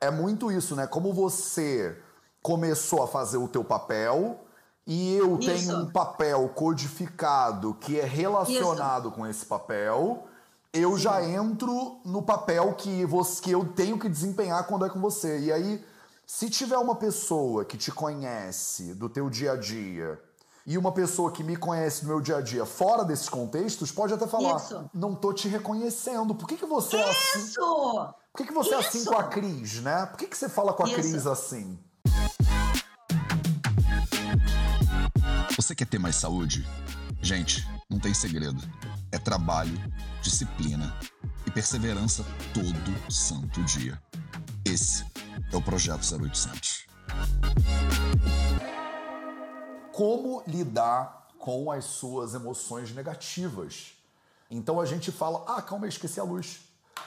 é muito isso, né? Como você começou a fazer o teu papel e eu isso. tenho um papel codificado que é relacionado isso. com esse papel, eu Sim. já entro no papel que, você, que eu tenho que desempenhar quando é com você. E aí, se tiver uma pessoa que te conhece do teu dia a dia e uma pessoa que me conhece do meu dia a dia fora desses contextos pode até falar: Isso. não tô te reconhecendo. Por que, que você é assim? Isso. Por que, que você Isso. é assim com a Cris, né? Por que, que você fala com a Isso. Cris assim? Você quer ter mais saúde? Gente, não tem segredo. É trabalho, disciplina e perseverança todo santo dia. Esse é o Projeto 0800 como lidar com as suas emoções negativas. Então a gente fala, ah, calma aí, esqueci a luz.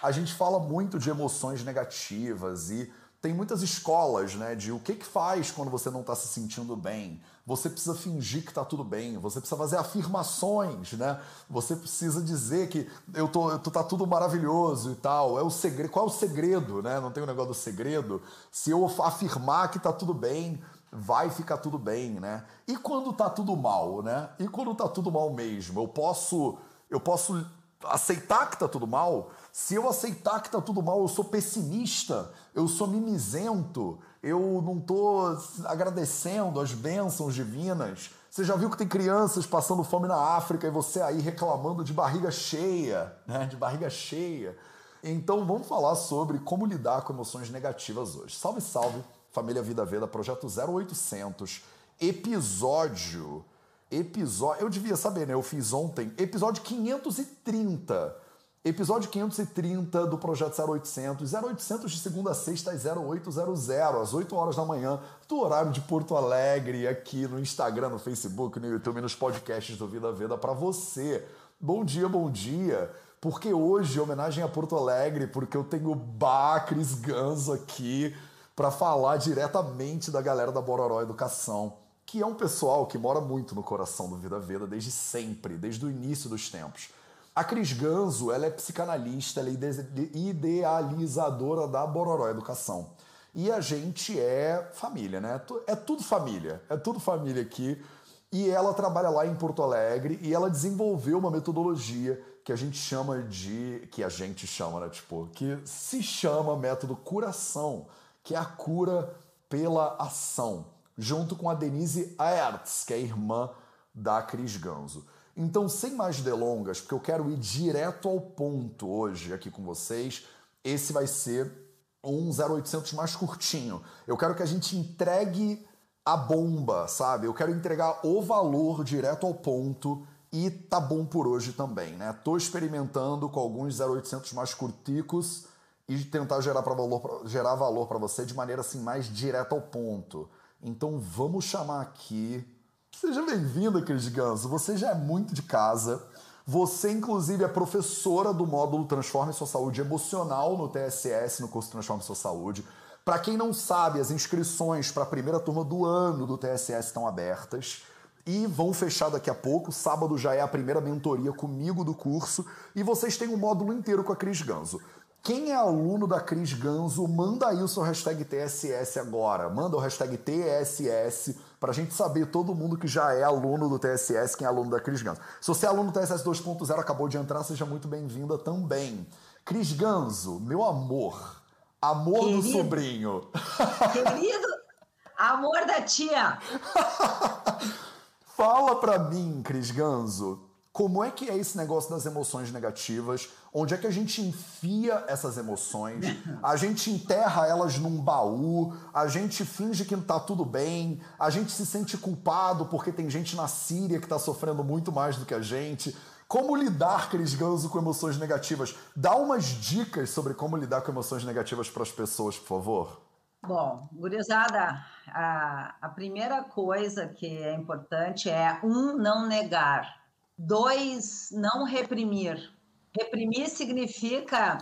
A gente fala muito de emoções negativas e tem muitas escolas, né, de o que que faz quando você não está se sentindo bem. Você precisa fingir que está tudo bem, você precisa fazer afirmações, né? Você precisa dizer que eu tô, eu tô tá tudo maravilhoso e tal. É o segredo. Qual é o segredo, né? Não tem o um negócio do segredo. Se eu afirmar que está tudo bem, vai ficar tudo bem, né? E quando tá tudo mal, né? E quando tá tudo mal mesmo, eu posso eu posso aceitar que tá tudo mal? Se eu aceitar que tá tudo mal, eu sou pessimista, eu sou mimizento, eu não tô agradecendo as bênçãos divinas. Você já viu que tem crianças passando fome na África e você aí reclamando de barriga cheia, né? De barriga cheia. Então vamos falar sobre como lidar com emoções negativas hoje. Salve, salve! Família Vida Veda, projeto 0800, episódio. Episódio. Eu devia saber, né? Eu fiz ontem. Episódio 530. Episódio 530 do Projeto 0800. 0800 de segunda a sexta às 0800, às 8 horas da manhã, do horário de Porto Alegre, aqui no Instagram, no Facebook, no YouTube, nos podcasts do Vida Veda para você. Bom dia, bom dia. Porque hoje, homenagem a Porto Alegre, porque eu tenho Bacris Ganso aqui para falar diretamente da galera da Bororó Educação, que é um pessoal que mora muito no coração do Vida Veda desde sempre, desde o início dos tempos. A Cris Ganzo, ela é psicanalista, ela é idealizadora da Bororó Educação. E a gente é família, né? É tudo família, é tudo família aqui. E ela trabalha lá em Porto Alegre e ela desenvolveu uma metodologia que a gente chama de. que a gente chama, né? Tipo, que se chama método curação que é a cura pela ação, junto com a Denise Aerts, que é irmã da Cris Ganzo. Então, sem mais delongas, porque eu quero ir direto ao ponto hoje aqui com vocês, esse vai ser um 0800 mais curtinho. Eu quero que a gente entregue a bomba, sabe? Eu quero entregar o valor direto ao ponto e tá bom por hoje também, né? Tô experimentando com alguns 0800 mais curticos e tentar gerar, pra valor, gerar valor para você de maneira assim mais direta ao ponto. Então vamos chamar aqui. Seja bem-vindo, Cris Ganso. Você já é muito de casa. Você, inclusive, é professora do módulo Transforme Sua Saúde Emocional no TSS, no curso Transforme Sua Saúde. Para quem não sabe, as inscrições para a primeira turma do ano do TSS estão abertas e vão fechar daqui a pouco. Sábado já é a primeira mentoria comigo do curso e vocês têm um módulo inteiro com a Cris Ganso. Quem é aluno da Cris Ganzo, manda aí o seu hashtag TSS agora. Manda o hashtag TSS pra gente saber todo mundo que já é aluno do TSS, quem é aluno da Cris Ganzo. Se você é aluno do TSS 2.0, acabou de entrar, seja muito bem-vinda também. Cris Ganzo, meu amor. Amor Querido. do sobrinho. Querido, amor da tia. Fala pra mim, Cris Ganzo como é que é esse negócio das emoções negativas? Onde é que a gente enfia essas emoções? A gente enterra elas num baú, a gente finge que tá tudo bem, a gente se sente culpado porque tem gente na Síria que está sofrendo muito mais do que a gente. Como lidar, Cris Ganso, com emoções negativas? Dá umas dicas sobre como lidar com emoções negativas para as pessoas, por favor. Bom, gurizada, a, a primeira coisa que é importante é, um, não negar Dois, não reprimir. Reprimir significa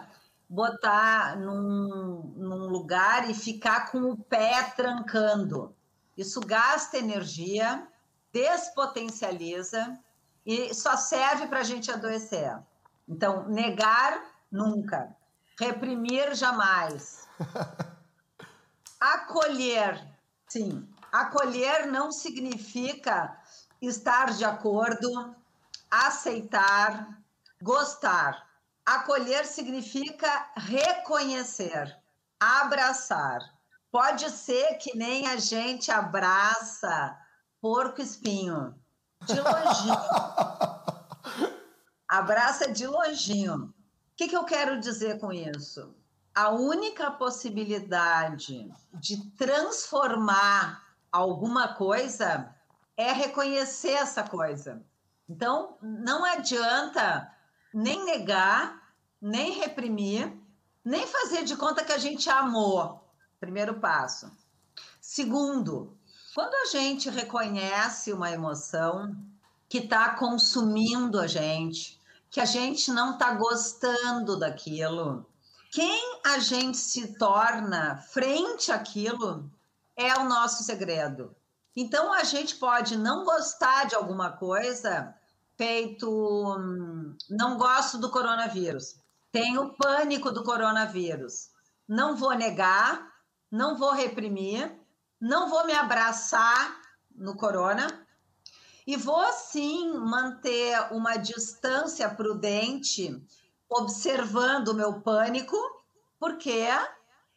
botar num, num lugar e ficar com o pé trancando. Isso gasta energia, despotencializa e só serve para a gente adoecer. Então, negar nunca, reprimir jamais. acolher, sim, acolher não significa estar de acordo, aceitar, gostar. Acolher significa reconhecer, abraçar. Pode ser que nem a gente abraça porco espinho, de longinho. abraça de longinho. O que, que eu quero dizer com isso? A única possibilidade de transformar alguma coisa é reconhecer essa coisa. Então, não adianta nem negar, nem reprimir, nem fazer de conta que a gente amou. Primeiro passo. Segundo, quando a gente reconhece uma emoção que está consumindo a gente, que a gente não está gostando daquilo, quem a gente se torna frente àquilo é o nosso segredo. Então a gente pode não gostar de alguma coisa, feito hum, não gosto do coronavírus, tenho pânico do coronavírus, não vou negar, não vou reprimir, não vou me abraçar no corona. E vou sim manter uma distância prudente, observando o meu pânico, porque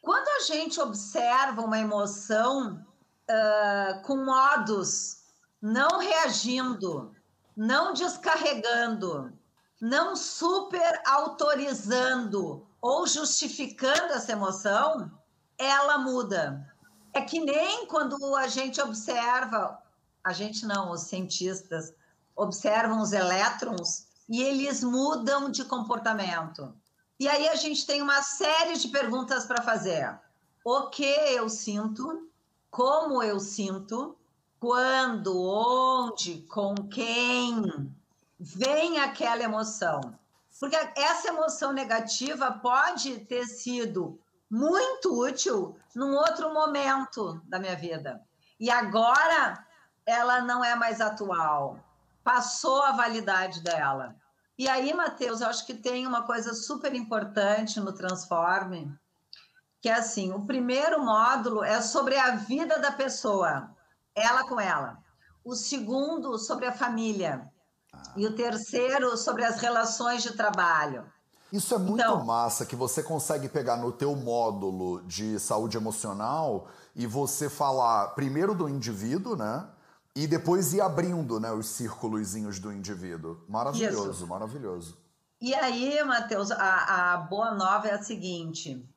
quando a gente observa uma emoção uh, com modos não reagindo, não descarregando, não super autorizando ou justificando essa emoção, ela muda. É que nem quando a gente observa, a gente não, os cientistas observam os elétrons e eles mudam de comportamento. E aí a gente tem uma série de perguntas para fazer. O que eu sinto? Como eu sinto? Quando, onde, com quem vem aquela emoção? Porque essa emoção negativa pode ter sido muito útil num outro momento da minha vida. E agora ela não é mais atual. Passou a validade dela. E aí, Matheus, eu acho que tem uma coisa super importante no Transforme, que é assim: o primeiro módulo é sobre a vida da pessoa, ela com ela. O segundo, sobre a família. Ah. E o terceiro, sobre as relações de trabalho. Isso é muito então, massa que você consegue pegar no teu módulo de saúde emocional e você falar primeiro do indivíduo, né? E depois ir abrindo né, os círculozinhos do indivíduo. Maravilhoso, Isso. maravilhoso. E aí, Matheus, a, a boa nova é a seguinte: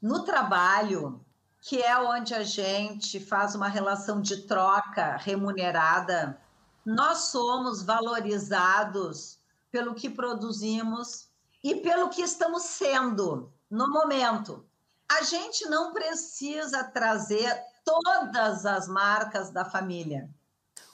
no trabalho, que é onde a gente faz uma relação de troca remunerada, nós somos valorizados pelo que produzimos e pelo que estamos sendo no momento. A gente não precisa trazer todas as marcas da família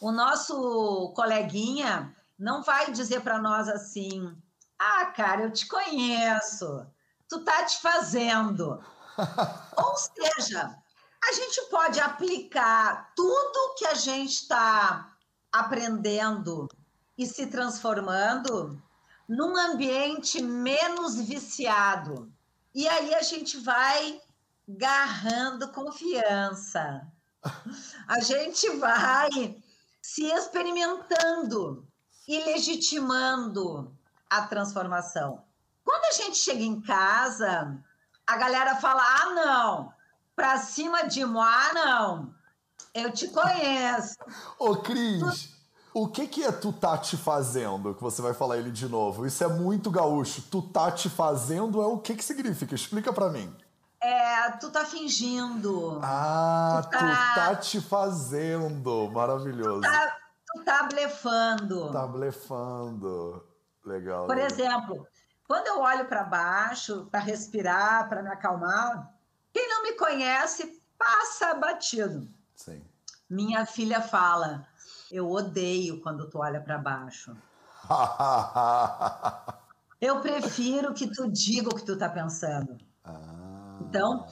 o nosso coleguinha não vai dizer para nós assim: ah, cara, eu te conheço, tu tá te fazendo. Ou seja, a gente pode aplicar tudo que a gente está aprendendo e se transformando num ambiente menos viciado. E aí a gente vai garrando confiança. A gente vai se experimentando e legitimando a transformação. Quando a gente chega em casa, a galera fala: ah, não, pra cima de Moá, não. Eu te conheço. Ô, Cris, o que, que é tu tá te fazendo? Que você vai falar ele de novo. Isso é muito gaúcho. Tu tá te fazendo é o que, que significa? Explica para mim. É, tu tá fingindo. Ah, tu tá, tu tá te fazendo. Maravilhoso. Tu tá, tu tá blefando. Tá blefando. Legal. Por legal. exemplo, quando eu olho para baixo, para respirar, para me acalmar, quem não me conhece passa batido. Sim. Minha filha fala: Eu odeio quando tu olha para baixo. eu prefiro que tu diga o que tu tá pensando. Ah. Então,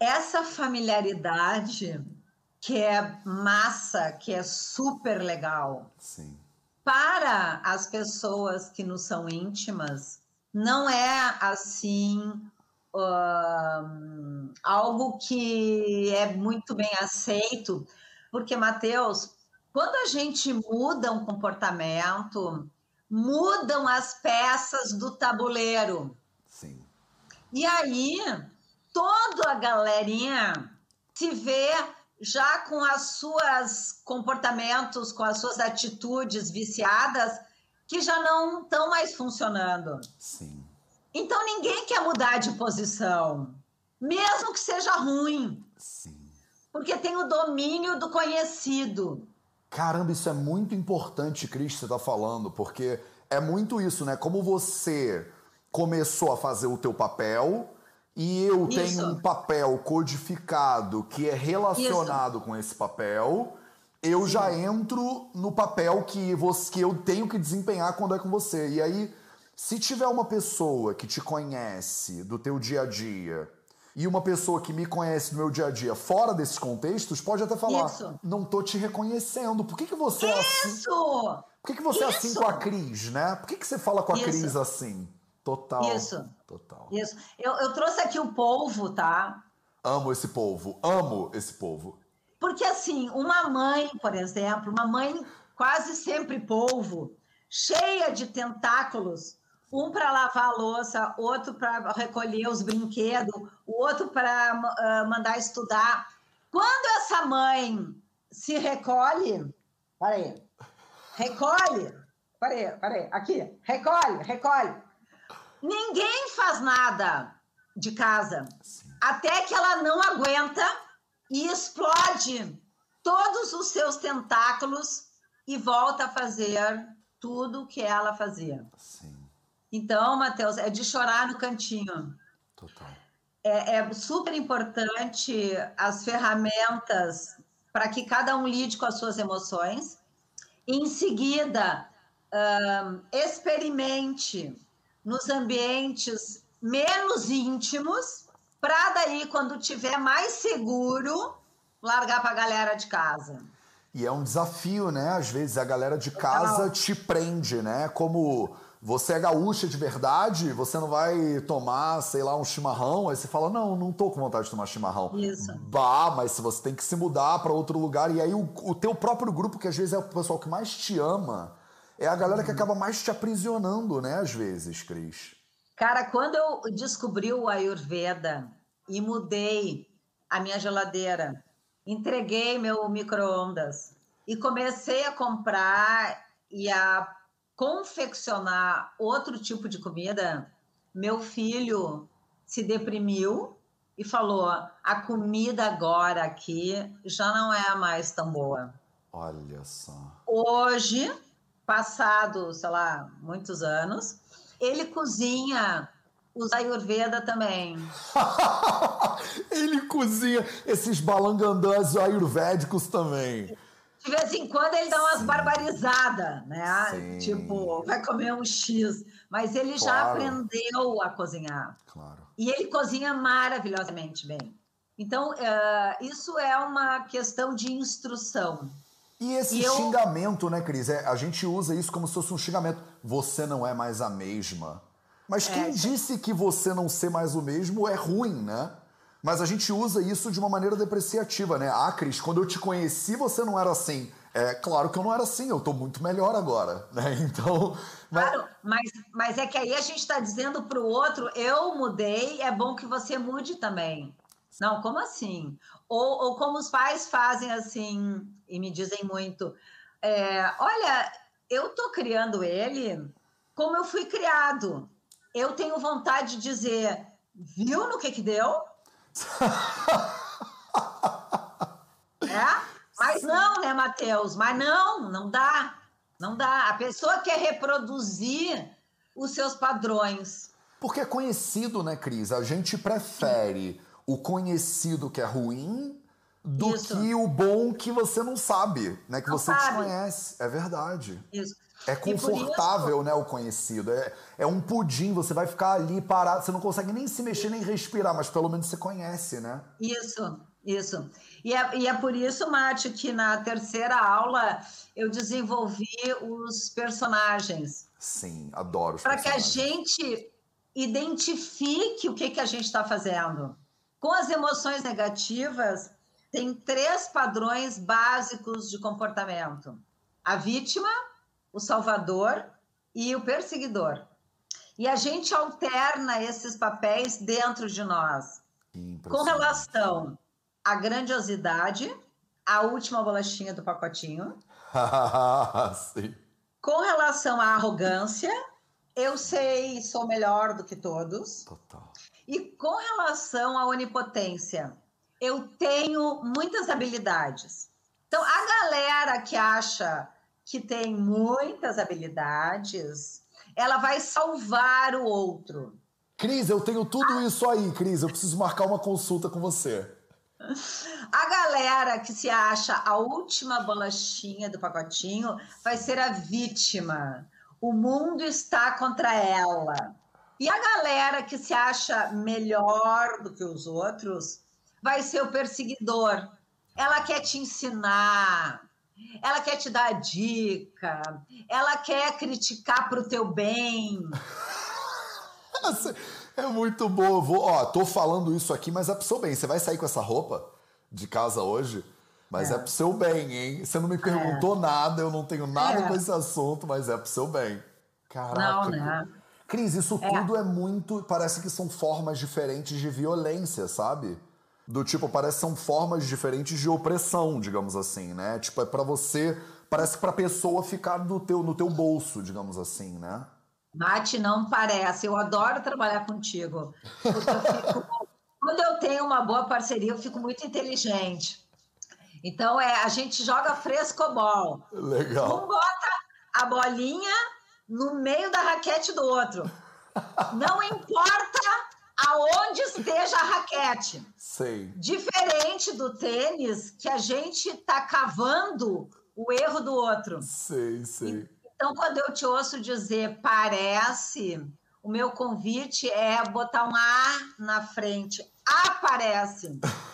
essa familiaridade que é massa, que é super legal. Sim. Para as pessoas que nos são íntimas, não é assim uh, algo que é muito bem aceito, porque, Mateus, quando a gente muda um comportamento, mudam as peças do tabuleiro. Sim. E aí, toda a galerinha se vê já com as suas comportamentos, com as suas atitudes viciadas que já não estão mais funcionando. Sim. Então ninguém quer mudar de posição, mesmo que seja ruim. Sim. Porque tem o domínio do conhecido. Caramba, isso é muito importante, Cris, você está falando, porque é muito isso, né? Como você começou a fazer o teu papel e eu isso. tenho um papel codificado que é relacionado isso. com esse papel, eu já entro no papel que, você, que eu tenho que desempenhar quando é com você. E aí, se tiver uma pessoa que te conhece do teu dia a dia e uma pessoa que me conhece no meu dia a dia fora desses contextos, pode até falar: Isso. não tô te reconhecendo. Por que, que você Isso. é assim? Por que, que você Isso. é assim com a Cris, né? Por que, que você fala com a Cris assim? Total. Isso. Total. Isso. Eu, eu trouxe aqui o polvo, tá? Amo esse povo, amo esse povo. Porque assim, uma mãe, por exemplo, uma mãe quase sempre polvo, cheia de tentáculos, um para lavar a louça, outro para recolher os brinquedos, o outro para uh, mandar estudar. Quando essa mãe se recolhe, peraí, recolhe, peraí, peraí, aqui, recolhe, recolhe. Ninguém faz nada de casa até que ela não aguenta e explode todos os seus tentáculos e volta a fazer tudo o que ela fazia. Sim. Então, Matheus, é de chorar no cantinho. Total. É, é super importante as ferramentas para que cada um lide com as suas emoções. Em seguida, um, experimente nos ambientes menos íntimos, para daí, quando tiver mais seguro, largar para a galera de casa. E é um desafio, né? Às vezes a galera de casa te prende, né? Como você é gaúcha de verdade, você não vai tomar, sei lá, um chimarrão, aí você fala, não, não tô com vontade de tomar chimarrão. Isso. Bah, mas você tem que se mudar para outro lugar, e aí o, o teu próprio grupo, que às vezes é o pessoal que mais te ama, é a galera que uhum. acaba mais te aprisionando, né, às vezes, Cris. Cara, quando eu descobri o Ayurveda e mudei a minha geladeira, entreguei meu micro-ondas e comecei a comprar e a confeccionar outro tipo de comida, meu filho se deprimiu e falou: a comida agora aqui já não é mais tão boa. Olha só. Hoje, passado, sei lá, muitos anos, ele cozinha os Ayurveda também. ele cozinha esses balangandãs ayurvédicos também. De vez em quando ele dá umas Sim. barbarizadas, né? Sim. Tipo, vai comer um X. Mas ele claro. já aprendeu a cozinhar. Claro. E ele cozinha maravilhosamente bem. Então, uh, isso é uma questão de instrução. E esse e xingamento, eu... né, Cris? É, a gente usa isso como se fosse um xingamento. Você não é mais a mesma. Mas quem é, disse que você não ser mais o mesmo é ruim, né? Mas a gente usa isso de uma maneira depreciativa, né? Ah, Cris, quando eu te conheci, você não era assim. É claro que eu não era assim, eu tô muito melhor agora, né? Então. Mas... Claro, mas, mas é que aí a gente está dizendo para o outro, eu mudei, é bom que você mude também. Não, como assim? Ou, ou como os pais fazem assim, e me dizem muito: é, olha, eu tô criando ele como eu fui criado. Eu tenho vontade de dizer, viu no que que deu? é? Mas não, né, Matheus? Mas não, não dá. Não dá. A pessoa quer reproduzir os seus padrões. Porque é conhecido, né, Cris? A gente prefere o conhecido que é ruim do Isso. que o bom que você não sabe, né? Que não você sabe. desconhece. É verdade. Isso. É confortável, isso... né, o conhecido. É, é um pudim, você vai ficar ali parado, você não consegue nem se mexer, nem respirar, mas pelo menos você conhece, né? Isso, isso. E é, e é por isso, Mate, que na terceira aula eu desenvolvi os personagens. Sim, adoro os Para que a gente identifique o que, que a gente está fazendo. Com as emoções negativas, tem três padrões básicos de comportamento: a vítima, o salvador e o perseguidor. E a gente alterna esses papéis dentro de nós. Com relação à grandiosidade, a última bolachinha do pacotinho. Sim. Com relação à arrogância, eu sei, sou melhor do que todos. Total. E com relação à onipotência, eu tenho muitas habilidades. Então, a galera que acha que tem muitas habilidades, ela vai salvar o outro. Cris, eu tenho tudo isso aí, Cris. Eu preciso marcar uma consulta com você. A galera que se acha a última bolachinha do pacotinho vai ser a vítima. O mundo está contra ela. E a galera que se acha melhor do que os outros vai ser o perseguidor. Ela quer te ensinar, ela quer te dar dica, ela quer criticar para o teu bem. É muito bom. Vou, ó, tô falando isso aqui, mas é pro seu bem. Você vai sair com essa roupa de casa hoje? Mas é, é pro seu bem, hein? Você não me perguntou é. nada, eu não tenho nada é. com esse assunto, mas é pro seu bem. Caraca. Não, né? Cris, isso é. tudo é muito. Parece que são formas diferentes de violência, sabe? Do tipo, parece que são formas diferentes de opressão, digamos assim, né? Tipo, é para você. Parece pra pessoa ficar no teu, no teu bolso, digamos assim, né? Mate, não parece. Eu adoro trabalhar contigo. Eu fico, quando eu tenho uma boa parceria, eu fico muito inteligente. Então, é, a gente joga frescobol. Legal. Um bota a bolinha no meio da raquete do outro. Não importa aonde esteja a raquete. Sei. Diferente do tênis, que a gente está cavando o erro do outro. Sei, sei. Então, quando eu te ouço dizer parece, o meu convite é botar um A na frente. Aparece.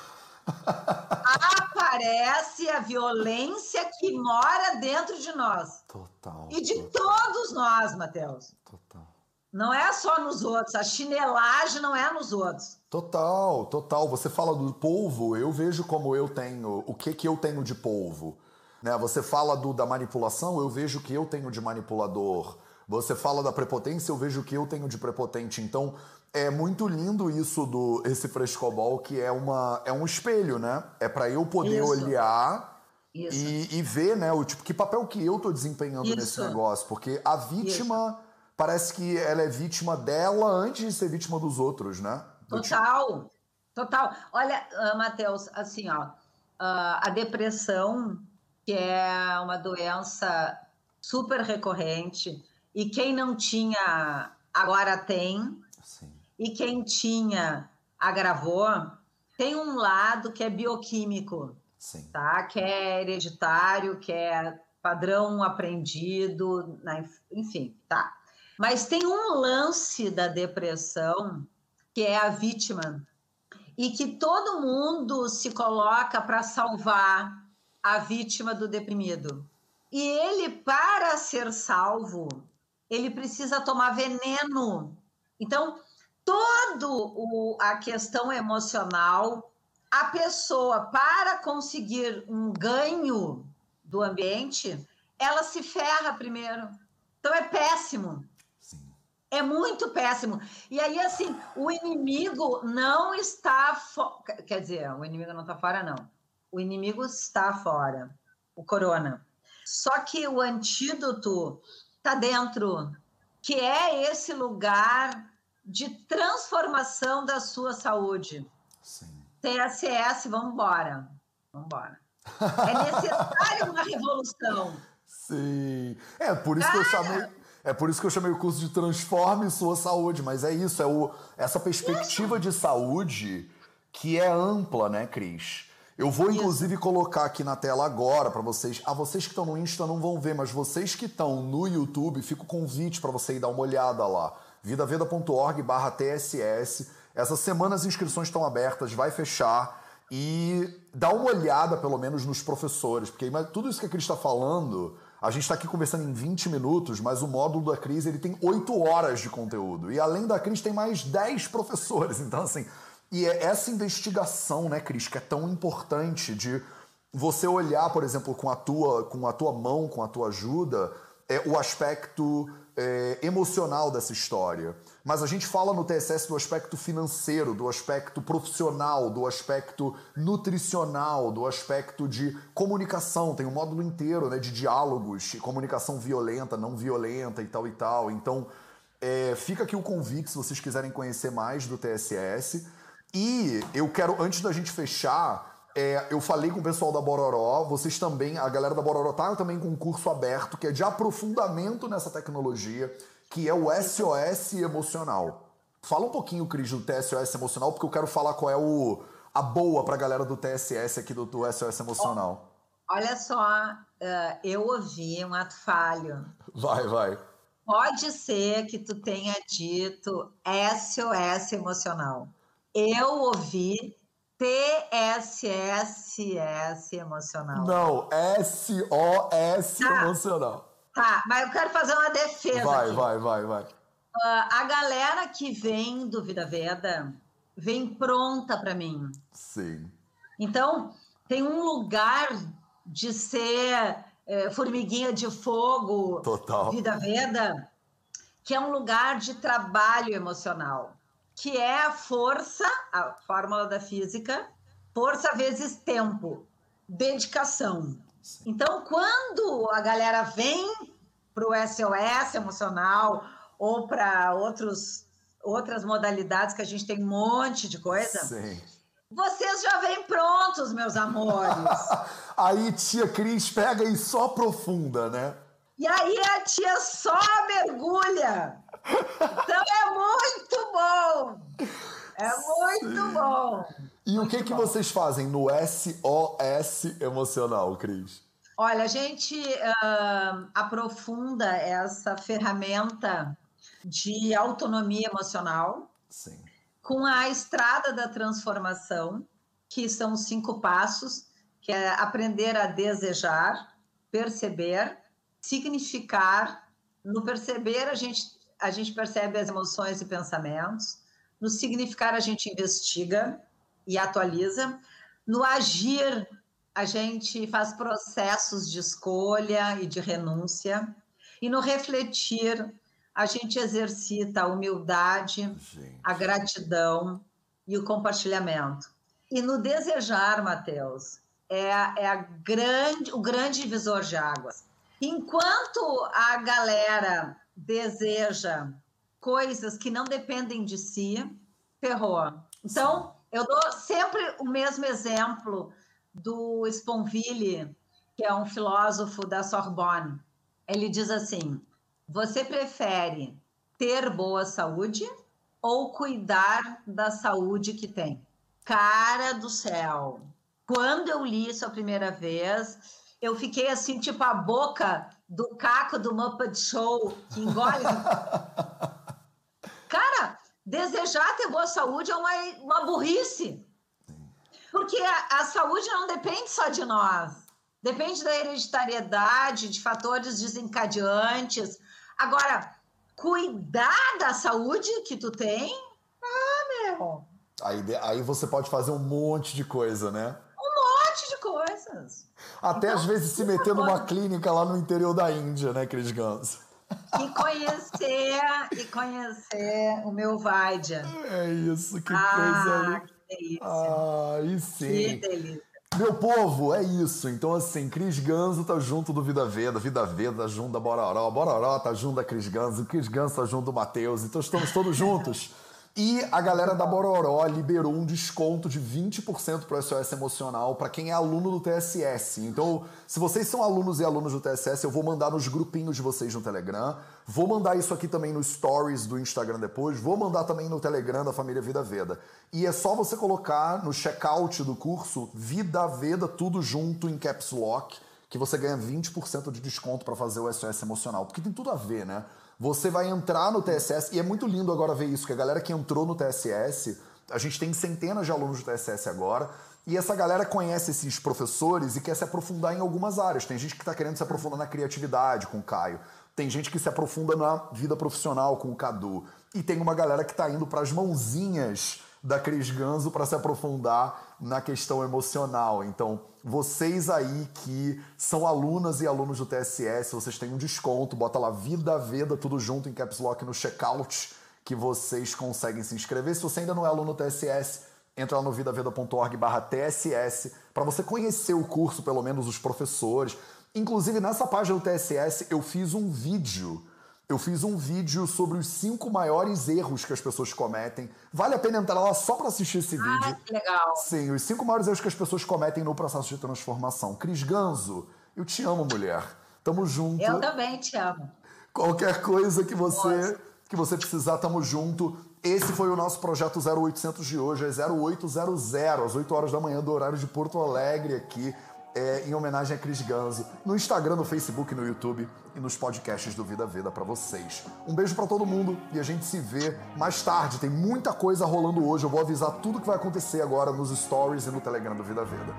Aparece a violência que mora dentro de nós. Total. E de todos nós, Matheus. Total. Não é só nos outros, a chinelagem não é nos outros. Total, total. Você fala do polvo, eu vejo como eu tenho, o que que eu tenho de polvo. Né? Você fala do, da manipulação, eu vejo o que eu tenho de manipulador. Você fala da prepotência, eu vejo o que eu tenho de prepotente. Então, é muito lindo isso do esse frescobol, que é, uma, é um espelho, né? É para eu poder isso. olhar e, e, ver, né, o tipo, que papel que eu tô desempenhando isso. nesse negócio. Porque a vítima parece que ela é vítima dela antes de ser vítima dos outros, né? Do total, tipo... total. Olha, uh, Matheus, assim, ó, uh, a depressão, que é uma doença super recorrente, e quem não tinha agora tem, e quem tinha agravou, tem um lado que é bioquímico, Sim. tá? Que é hereditário, que é padrão aprendido, enfim, tá. Mas tem um lance da depressão que é a vítima e que todo mundo se coloca para salvar a vítima do deprimido. E ele, para ser salvo, ele precisa tomar veneno. Então, todo a questão emocional, a pessoa para conseguir um ganho do ambiente, ela se ferra primeiro. Então é péssimo. Sim. É muito péssimo. E aí, assim, o inimigo não está. Fo... Quer dizer, o inimigo não está fora, não. O inimigo está fora, o corona. Só que o antídoto está dentro, que é esse lugar de transformação da sua saúde. Sim. TSS, vamos embora. Vamos embora. É necessário uma revolução. Sim. É por isso Cara. que eu chamei. É por isso que eu chamei o curso de Transforme Sua Saúde, mas é isso, é o, essa perspectiva isso. de saúde que é ampla, né, Cris? Eu vou inclusive isso. colocar aqui na tela agora para vocês. Ah, vocês que estão no Insta não vão ver, mas vocês que estão no YouTube, fica o convite para você ir dar uma olhada lá vidaveda.org barra TSS. Essa semana as inscrições estão abertas, vai fechar e dá uma olhada pelo menos nos professores, porque tudo isso que a Cris está falando A gente está aqui conversando em 20 minutos, mas o módulo da Cris ele tem 8 horas de conteúdo. E além da Cris, tem mais 10 professores. Então, assim, e é essa investigação, né, Cris, que é tão importante de você olhar, por exemplo, com a tua, com a tua mão, com a tua ajuda, é o aspecto é, emocional dessa história. Mas a gente fala no TSS do aspecto financeiro, do aspecto profissional, do aspecto nutricional, do aspecto de comunicação. Tem um módulo inteiro né, de diálogos, comunicação violenta, não violenta e tal e tal. Então, é, fica aqui o convite se vocês quiserem conhecer mais do TSS. E eu quero, antes da gente fechar, é, eu falei com o pessoal da Bororó, vocês também, a galera da Bororó tá também com um curso aberto que é de aprofundamento nessa tecnologia, que é o SOS emocional. Fala um pouquinho, Cris, do TSOS emocional, porque eu quero falar qual é o, a boa pra galera do TSS aqui do, do SOS emocional. Olha só, uh, eu ouvi um ato falho. Vai, vai. Pode ser que tu tenha dito SOS emocional. Eu ouvi TSSS emocional. Não, SOS tá. emocional. Tá, mas eu quero fazer uma defesa. Vai, aqui. vai, vai, vai. Uh, a galera que vem do Vida Veda vem pronta para mim. Sim. Então, tem um lugar de ser é, formiguinha de fogo, Total. Vida Veda, que é um lugar de trabalho emocional que é a força, a fórmula da física, força vezes tempo, dedicação. Então, quando a galera vem para o SOS emocional ou para outros outras modalidades que a gente tem um monte de coisa. Sim. Vocês já vêm prontos, meus amores. aí tia Cris pega e só aprofunda, né? E aí a tia só mergulha. Então é muito bom. É muito Sim. bom. E muito o que, que vocês fazem no SOS emocional, Cris? Olha, a gente uh, aprofunda essa ferramenta de autonomia emocional Sim. com a estrada da transformação, que são os cinco passos, que é aprender a desejar, perceber, significar. No perceber, a gente, a gente percebe as emoções e pensamentos. No significar, a gente investiga e atualiza. No agir, a gente faz processos de escolha e de renúncia. E no refletir, a gente exercita a humildade, gente. a gratidão e o compartilhamento. E no desejar, Mateus, é, é a grande, o grande divisor de águas. Enquanto a galera deseja coisas que não dependem de si, ferrou. Então, eu dou sempre o mesmo exemplo do Sponville, que é um filósofo da Sorbonne. Ele diz assim: você prefere ter boa saúde ou cuidar da saúde que tem? Cara do céu! Quando eu li isso a primeira vez, eu fiquei assim, tipo a boca do caco do Muppet Show, que engole. Cara, desejar ter boa saúde é uma, uma burrice. Porque a, a saúde não depende só de nós. Depende da hereditariedade, de fatores desencadeantes. Agora, cuidar da saúde que tu tem, ah, meu. Aí, aí você pode fazer um monte de coisa, né? monte de coisas. Até então, às vezes se meter numa clínica lá no interior da Índia, né, Cris Ganso? E conhecer, e conhecer o meu Vaidya. É isso, que ah, coisa. Que delícia. Ah, aí sim. Que delícia. Meu povo, é isso. Então, assim, Cris Ganso tá junto do Vida Veda, Vida Veda junto da Bororó, Bororó tá junto da Cris Ganso, Cris Ganso tá junto do Matheus. Então, estamos todos juntos. E a galera da Bororó liberou um desconto de 20% para o SOS Emocional para quem é aluno do TSS. Então, se vocês são alunos e alunos do TSS, eu vou mandar nos grupinhos de vocês no Telegram. Vou mandar isso aqui também no Stories do Instagram depois. Vou mandar também no Telegram da família Vida Veda. E é só você colocar no checkout do curso Vida Veda, tudo junto em Caps Lock, que você ganha 20% de desconto para fazer o SOS Emocional. Porque tem tudo a ver, né? Você vai entrar no TSS, e é muito lindo agora ver isso, que a galera que entrou no TSS, a gente tem centenas de alunos do TSS agora, E essa galera conhece esses professores e quer se aprofundar em algumas áreas. Tem gente que está querendo se aprofundar na criatividade com o Caio. Tem gente que se aprofunda na vida profissional com o Cadu. E tem uma galera que está indo para as mãozinhas da Cris Ganzo para se aprofundar na questão emocional. Então, vocês aí que são alunas e alunos do TSS, vocês têm um desconto, bota lá Vida Veda tudo junto em caps lock no checkout que vocês conseguem se inscrever. Se você ainda não é aluno do TSS, entra lá no vidaveda.org/tss para você conhecer o curso, pelo menos os professores. Inclusive nessa página do TSS eu fiz um vídeo eu fiz um vídeo sobre os cinco maiores erros que as pessoas cometem. Vale a pena entrar lá só para assistir esse ah, vídeo. Que legal. Sim, os cinco maiores erros que as pessoas cometem no processo de transformação. Cris Ganzo, eu te amo, mulher. Tamo junto. Eu também te amo. Qualquer coisa que você que você precisar, tamo junto. Esse foi o nosso projeto 0800 de hoje, é 0800, às 8 horas da manhã do horário de Porto Alegre aqui é, em homenagem a Cris Ganzo, no Instagram, no Facebook, no YouTube e nos podcasts do Vida Veda para vocês. Um beijo para todo mundo e a gente se vê mais tarde. Tem muita coisa rolando hoje. Eu vou avisar tudo que vai acontecer agora nos stories e no Telegram do Vida Veda.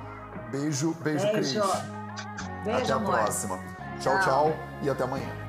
Beijo, beijo, beijo. Cris. Beijo, até a amor. próxima. tchau, tchau, tchau e até amanhã.